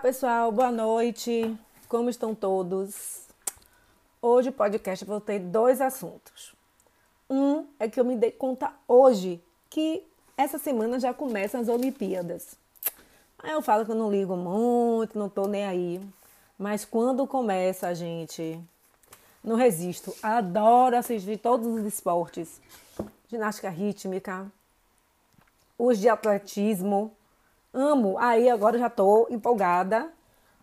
pessoal, boa noite. Como estão todos? Hoje o podcast vou ter dois assuntos. Um é que eu me dei conta hoje que essa semana já começam as Olimpíadas. Aí eu falo que eu não ligo muito, não tô nem aí. Mas quando começa, gente, não resisto. Adoro assistir todos os esportes. Ginástica rítmica, os de atletismo, Amo. Aí agora já estou empolgada.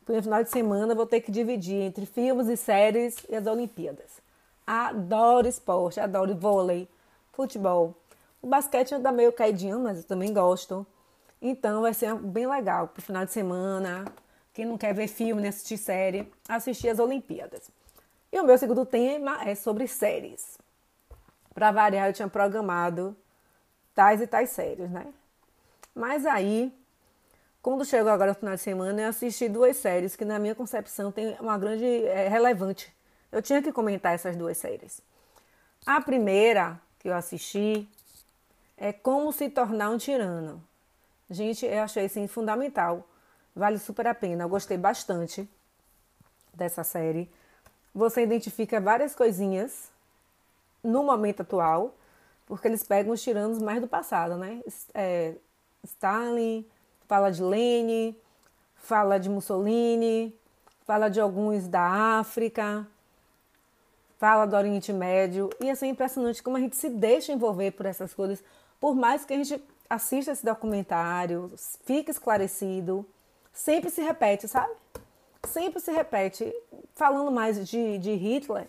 No final de semana vou ter que dividir entre filmes e séries e as Olimpíadas. Adoro esporte, adoro vôlei, futebol. O basquete anda meio caidinho, mas eu também gosto. Então vai ser bem legal pro final de semana. Quem não quer ver filme nem assistir série, assistir as Olimpíadas. E o meu segundo tema é sobre séries. Para variar, eu tinha programado tais e tais séries, né? Mas aí quando chegou agora o final de semana, eu assisti duas séries que, na minha concepção, tem uma grande é, relevante. Eu tinha que comentar essas duas séries. A primeira que eu assisti é Como se tornar um tirano. Gente, eu achei assim fundamental. Vale super a pena. Eu gostei bastante dessa série. Você identifica várias coisinhas no momento atual, porque eles pegam os tiranos mais do passado, né? É, Stalin, fala de Lênin, fala de Mussolini, fala de alguns da África, fala do Oriente Médio. E assim, é impressionante como a gente se deixa envolver por essas coisas, por mais que a gente assista esse documentário, fique esclarecido, sempre se repete, sabe? Sempre se repete. Falando mais de, de Hitler,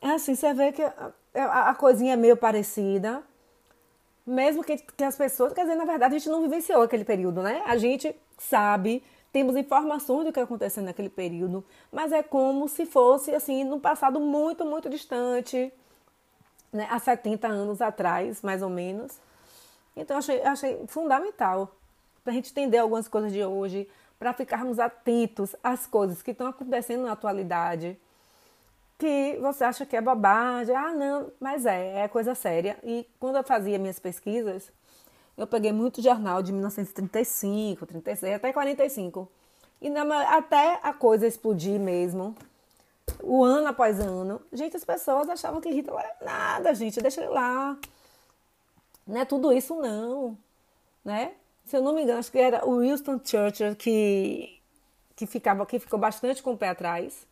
é assim, você vê que a, a, a coisinha é meio parecida, mesmo que, que as pessoas, quer dizer, na verdade a gente não vivenciou aquele período, né? A gente sabe, temos informações do que aconteceu naquele período, mas é como se fosse assim, no passado muito, muito distante, né? há 70 anos atrás, mais ou menos. Então achei, achei fundamental para a gente entender algumas coisas de hoje, para ficarmos atentos às coisas que estão acontecendo na atualidade que você acha que é bobagem. Ah, não, mas é, é coisa séria. E quando eu fazia minhas pesquisas, eu peguei muito jornal de 1935, 36, até 45. E na, até a coisa explodir mesmo, o ano após ano, gente, as pessoas achavam que Hitler era nada, gente, deixa ele lá. Não é tudo isso, não. Né? Se eu não me engano, acho que era o Winston Churchill que, que, ficava, que ficou bastante com o pé atrás.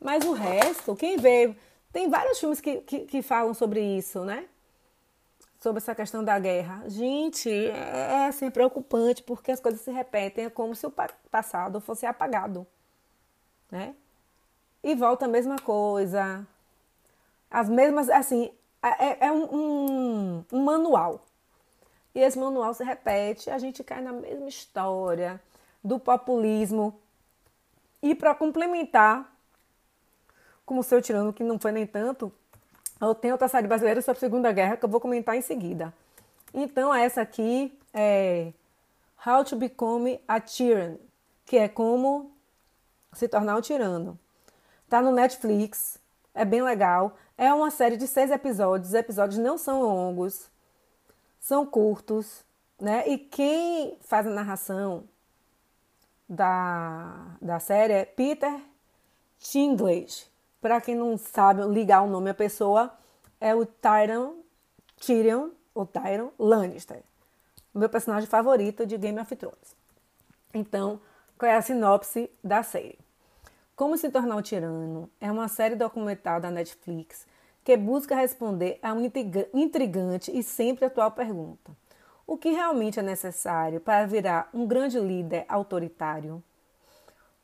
Mas o resto, quem vê. Tem vários filmes que, que, que falam sobre isso, né? Sobre essa questão da guerra. Gente, é, é assim, preocupante porque as coisas se repetem. É como se o passado fosse apagado, né? E volta a mesma coisa. As mesmas, assim, é, é um, um, um manual. E esse manual se repete, a gente cai na mesma história do populismo. E para complementar, como o seu tirano, que não foi nem tanto, eu tenho outra série brasileira sobre a Segunda Guerra que eu vou comentar em seguida. Então, essa aqui é How to Become a Tyrann, que é como se tornar um tirano. Tá no Netflix, é bem legal. É uma série de seis episódios. Os episódios não são longos, são curtos, né? E quem faz a narração da, da série é Peter Chinglish. Para quem não sabe ligar o nome à pessoa, é o Tyrion, Tyrion, ou Tyrion Lannister. O meu personagem favorito de Game of Thrones. Então, qual é a sinopse da série? Como se tornar um tirano é uma série documental da Netflix que busca responder a uma intrigante e sempre atual pergunta: o que realmente é necessário para virar um grande líder autoritário?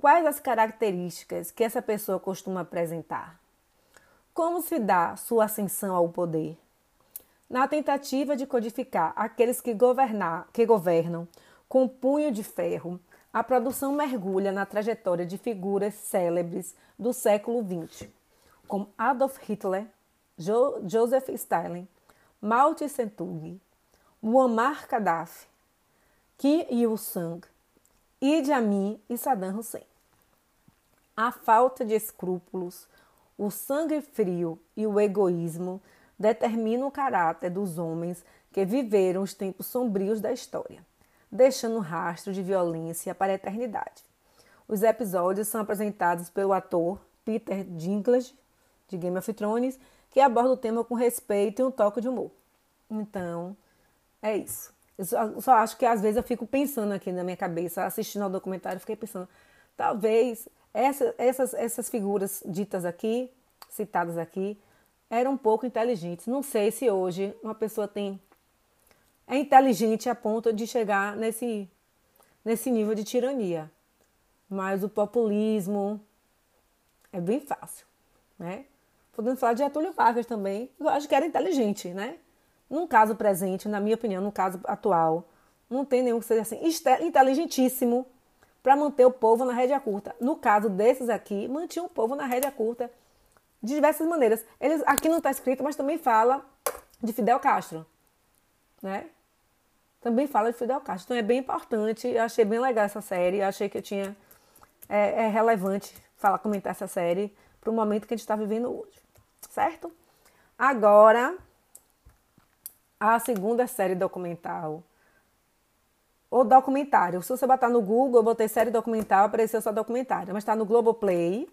Quais as características que essa pessoa costuma apresentar? Como se dá sua ascensão ao poder? Na tentativa de codificar aqueles que, governar, que governam com punho de ferro, a produção mergulha na trajetória de figuras célebres do século XX, como Adolf Hitler, jo Joseph Stalin, Mao Tse-tung, Muammar Gaddafi, Kim Il-sung, Idi Amin e Saddam Hussein. A falta de escrúpulos, o sangue frio e o egoísmo determinam o caráter dos homens que viveram os tempos sombrios da história. deixando rastro de violência para a eternidade. Os episódios são apresentados pelo ator Peter Dinklage, de Game of Thrones, que aborda o tema com respeito e um toque de humor. Então, é isso. Eu só, só acho que às vezes eu fico pensando aqui na minha cabeça, assistindo ao documentário, fiquei pensando, talvez essa, essas, essas figuras ditas aqui, citadas aqui, eram um pouco inteligentes. Não sei se hoje uma pessoa tem é inteligente a ponto de chegar nesse, nesse nível de tirania. Mas o populismo é bem fácil, né? Podemos falar de Getúlio Vargas também, eu acho que era inteligente, né? Num caso presente, na minha opinião, no caso atual, não tem nenhum que seja assim inteligentíssimo para manter o povo na rédea curta. No caso desses aqui, mantinha o povo na rédea curta de diversas maneiras. Eles aqui não está escrito, mas também fala de Fidel Castro, né? Também fala de Fidel Castro. Então é bem importante. Eu achei bem legal essa série. Eu achei que eu tinha é, é relevante falar, comentar essa série para o momento que a gente está vivendo hoje, certo? Agora a segunda série documental. O documentário. Se você botar no Google, eu botei série documental, apareceu só documentário. Mas está no Globoplay.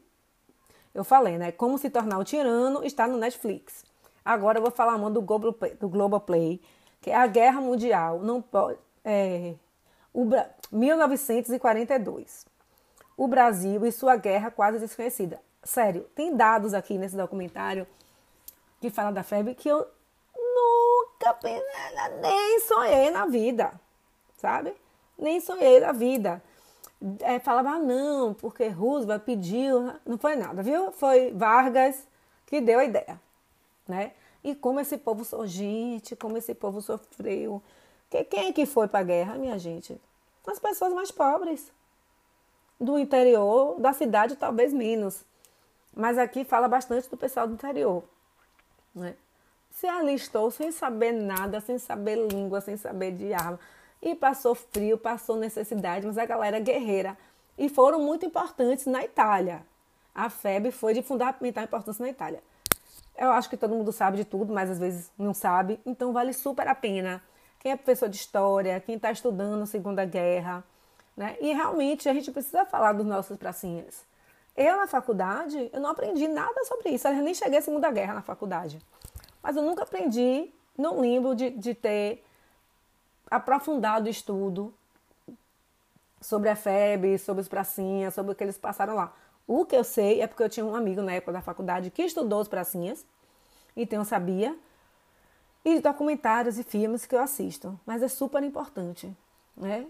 Eu falei, né? Como se tornar um tirano está no Netflix. Agora eu vou falar mão do Globoplay, do Globoplay que é a Guerra Mundial. Não pode, é, o, 1942. O Brasil e sua guerra quase desconhecida. Sério, tem dados aqui nesse documentário que fala da febre que eu nunca nem sonhei na vida, sabe? Nem sonhei na vida. É, falava, ah, não, porque Roosevelt pediu. Não foi nada, viu? Foi Vargas que deu a ideia, né? E como esse povo, gente, como esse povo sofreu. Quem é que foi para a guerra, minha gente? As pessoas mais pobres. Do interior, da cidade, talvez menos. Mas aqui fala bastante do pessoal do interior. Né? Se alistou sem saber nada, sem saber língua, sem saber de. E passou frio, passou necessidade, mas a galera é guerreira. E foram muito importantes na Itália. A FEB foi de fundamental importância na Itália. Eu acho que todo mundo sabe de tudo, mas às vezes não sabe. Então vale super a pena. Quem é professor de história, quem está estudando Segunda Guerra, né? E realmente a gente precisa falar dos nossos pracinhas. Eu, na faculdade, eu não aprendi nada sobre isso. Eu nem cheguei à Segunda Guerra na faculdade. Mas eu nunca aprendi, não lembro de, de ter aprofundado estudo sobre a FEB, sobre os pracinhas, sobre o que eles passaram lá. O que eu sei é porque eu tinha um amigo na época da faculdade que estudou os pracinhas, então eu sabia, e documentários e filmes que eu assisto, mas é super importante, né?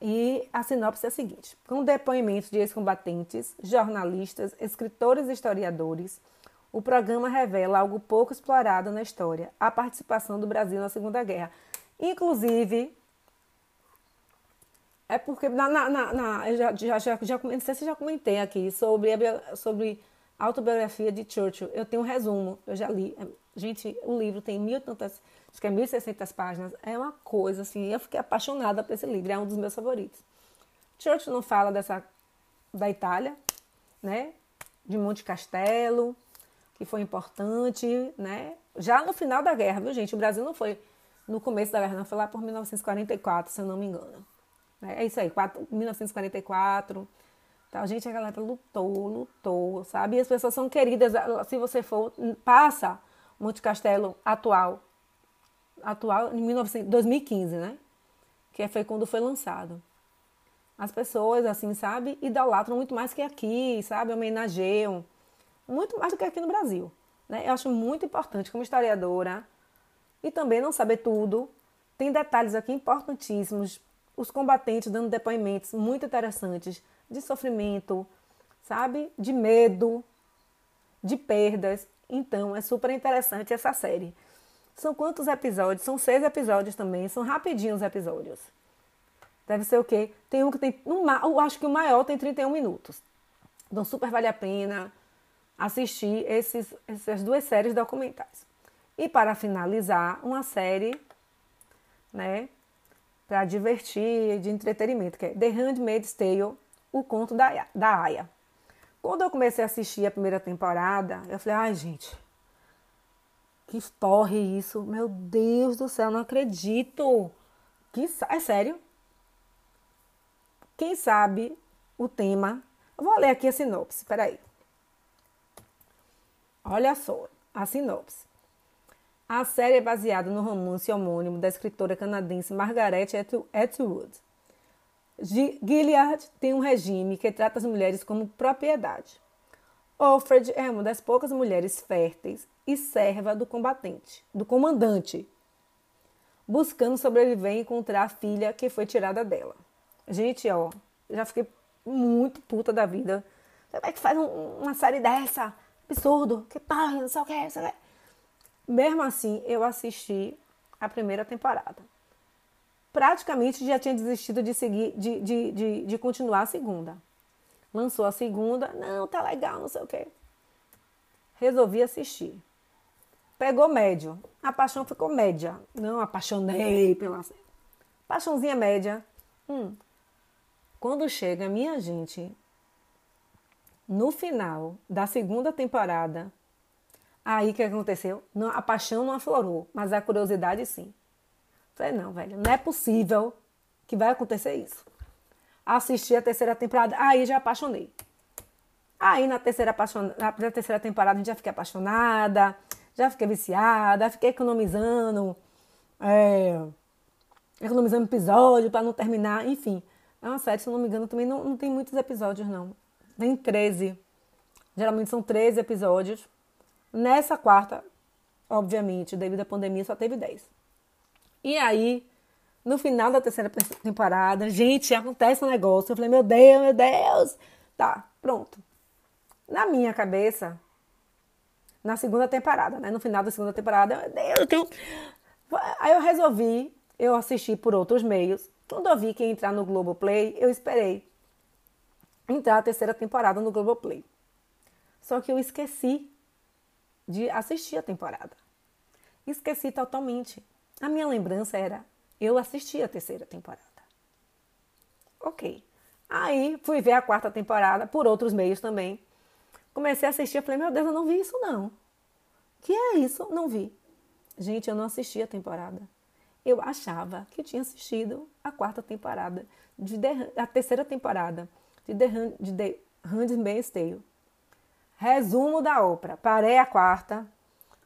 E a sinopse é a seguinte: com depoimentos de ex-combatentes, jornalistas, escritores e historiadores, o programa revela algo pouco explorado na história: a participação do Brasil na Segunda Guerra. Inclusive, é porque na, na, na, já, já, já, já, não sei se já comentei aqui sobre a, sobre autobiografia de Churchill. Eu tenho um resumo, eu já li. Gente, o livro tem mil tantas acho que é 1.600 páginas, é uma coisa assim, eu fiquei apaixonada por esse livro, é um dos meus favoritos. Churchill não fala dessa da Itália, né? De Monte Castelo, que foi importante, né? Já no final da guerra, viu, gente? O Brasil não foi no começo da guerra, não, foi lá por 1944, se eu não me engano. É isso aí, 4, 1944. Então, gente, a galera lutou, lutou, sabe? E as pessoas são queridas. Se você for, passa Monte Castelo atual, atual em 1900, 2015, né? Que foi quando foi lançado. As pessoas, assim, sabe, idolatram muito mais que aqui, sabe? Homenageiam. Muito mais do que aqui no Brasil. Né? Eu acho muito importante, como historiadora, e também não saber tudo. Tem detalhes aqui importantíssimos. Os combatentes dando depoimentos muito interessantes de sofrimento, sabe? De medo, de perdas. Então, é super interessante essa série. São quantos episódios? São seis episódios também, são rapidinhos os episódios. Deve ser o quê? Tem um que tem. eu acho que o maior tem 31 minutos. Então super vale a pena assistir esses, essas duas séries documentais. E para finalizar, uma série, né? Para divertir, de entretenimento, que é The Handmaid's Tale, o conto da, da Aya. Quando eu comecei a assistir a primeira temporada, eu falei, ai gente, que porre isso. Meu Deus do céu, não acredito. Que, é sério? Quem sabe o tema. Eu vou ler aqui a sinopse, peraí. Olha só, a sinopse. A série é baseada no romance homônimo da escritora canadense Margaret Atwood. Gilead tem um regime que trata as mulheres como propriedade. Alfred é uma das poucas mulheres férteis e serva do combatente, do comandante, buscando sobreviver e encontrar a filha que foi tirada dela. Gente, ó, já fiquei muito puta da vida. Como é que faz um, uma série dessa? Absurdo, que tal, não sei o que, não sei o que. Mesmo assim, eu assisti a primeira temporada. Praticamente já tinha desistido de seguir, de, de, de, de continuar a segunda. Lançou a segunda, não, tá legal, não sei o que. Resolvi assistir. Pegou médio. A paixão ficou média. Não apaixonei pela. Paixãozinha média. Hum, quando chega, minha gente, no final da segunda temporada, aí que aconteceu? Não, a paixão não aflorou, mas a curiosidade sim. Falei, não, velho, não é possível que vai acontecer isso. Assisti a terceira temporada, aí já apaixonei. Aí na terceira, apaixon... na terceira temporada já fiquei apaixonada, já fiquei viciada, fiquei economizando, é... economizando episódio para não terminar, enfim. É uma série, se eu não me engano, também não, não tem muitos episódios, não. Tem 13. Geralmente são 13 episódios. Nessa quarta, obviamente, devido à pandemia, só teve 10. E aí, no final da terceira temporada, gente, acontece um negócio. Eu falei, meu Deus, meu Deus. Tá, pronto. Na minha cabeça, na segunda temporada, né? No final da segunda temporada, meu Deus, eu tenho... Aí eu resolvi, eu assisti por outros meios. Quando eu vi que ia entrar no Globoplay, eu esperei entrar a terceira temporada no Globoplay. Só que eu esqueci de assistir a temporada. Esqueci totalmente. A minha lembrança era eu assisti a terceira temporada. Ok. Aí fui ver a quarta temporada por outros meios também. Comecei a assistir, e falei, meu Deus, eu não vi isso não. Que é isso? Não vi. Gente, eu não assisti a temporada eu achava que tinha assistido a quarta temporada, de The, a terceira temporada de The, de The Handmaid's Tale. Resumo da ópera. Parei a quarta,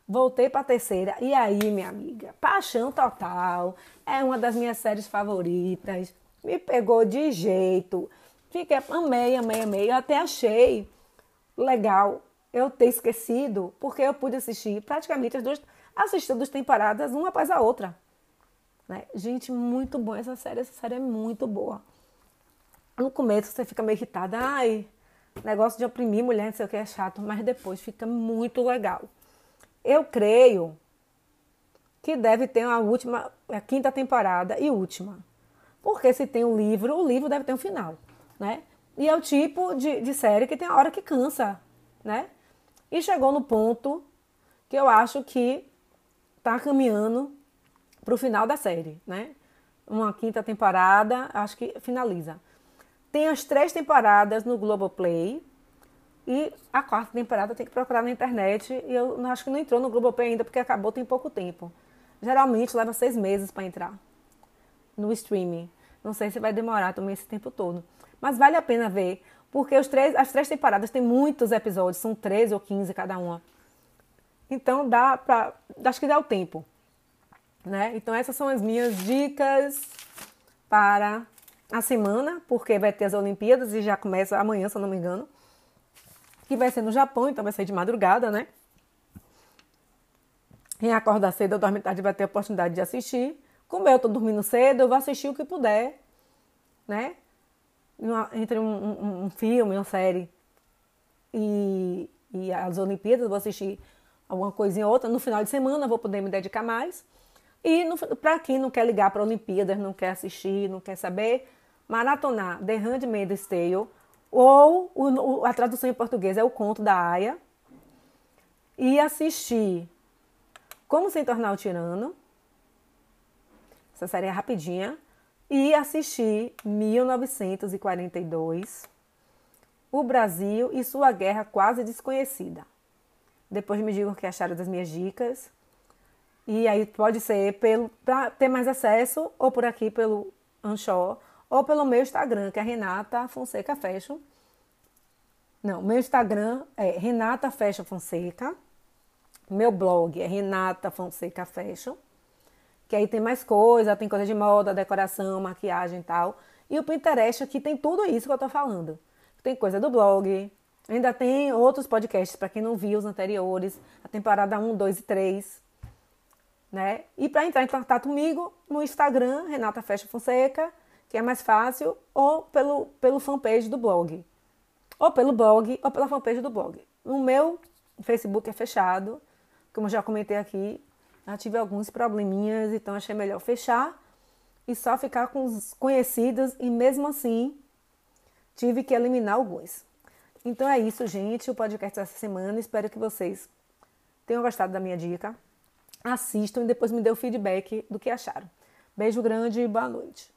voltei para a terceira e aí, minha amiga, paixão total. É uma das minhas séries favoritas. Me pegou de jeito. Fiquei, amei, amei, amei. Eu até achei legal eu ter esquecido, porque eu pude assistir praticamente as duas, assistir duas temporadas, uma após a outra. Né? Gente, muito bom essa série. Essa série é muito boa. No começo você fica meio irritada. Ai, negócio de oprimir mulher, não sei o que, é chato. Mas depois fica muito legal. Eu creio que deve ter uma última, a quinta temporada e última. Porque se tem um livro, o livro deve ter um final, né? E é o tipo de, de série que tem a hora que cansa, né? E chegou no ponto que eu acho que tá caminhando para o final da série, né? Uma quinta temporada, acho que finaliza. Tem as três temporadas no Globoplay e a quarta temporada tem que procurar na internet e eu acho que não entrou no Globoplay ainda porque acabou tem pouco tempo. Geralmente leva seis meses para entrar no streaming. Não sei se vai demorar também esse tempo todo. Mas vale a pena ver, porque os três, as três temporadas têm muitos episódios, são 13 ou 15 cada uma. Então dá para. Acho que dá o tempo. Né? Então essas são as minhas dicas para a semana, porque vai ter as Olimpíadas e já começa amanhã, se eu não me engano. Que vai ser no Japão, então vai ser de madrugada, né? Quem acorda cedo ou dorme tarde vai ter a oportunidade de assistir. Como eu tô dormindo cedo, eu vou assistir o que puder, né? Entre um, um, um filme, uma série e, e as Olimpíadas, vou assistir alguma coisinha ou outra. No final de semana vou poder me dedicar mais. E para quem não quer ligar para Olimpíadas, não quer assistir, não quer saber, maratonar The Handmaid's Tale, ou o, a tradução em português é o Conto da Aya, e assistir Como Se Tornar o Tirano, essa série é rapidinha, e assistir 1942, O Brasil e Sua Guerra Quase Desconhecida. Depois me digam o que acharam das minhas dicas. E aí pode ser pelo para ter mais acesso ou por aqui pelo Anchor ou pelo meu Instagram, que é Renata Fonseca Fashion. Não, meu Instagram é Renata Fashion Fonseca. Meu blog é Renata Fonseca Fashion. Que aí tem mais coisa, tem coisa de moda, decoração, maquiagem e tal. E o Pinterest aqui tem tudo isso que eu tô falando. Tem coisa do blog, ainda tem outros podcasts para quem não viu os anteriores, a temporada 1, 2 e 3 né? E para entrar em contato comigo no Instagram, Renata Fecha Fonseca, que é mais fácil, ou pelo, pelo fanpage do blog. Ou pelo blog, ou pela fanpage do blog. O meu Facebook é fechado, como já comentei aqui, já tive alguns probleminhas, então achei melhor fechar e só ficar com os conhecidos, e mesmo assim tive que eliminar alguns. Então é isso, gente, o podcast dessa semana. Espero que vocês tenham gostado da minha dica assistam e depois me dê o feedback do que acharam. Beijo grande e boa noite.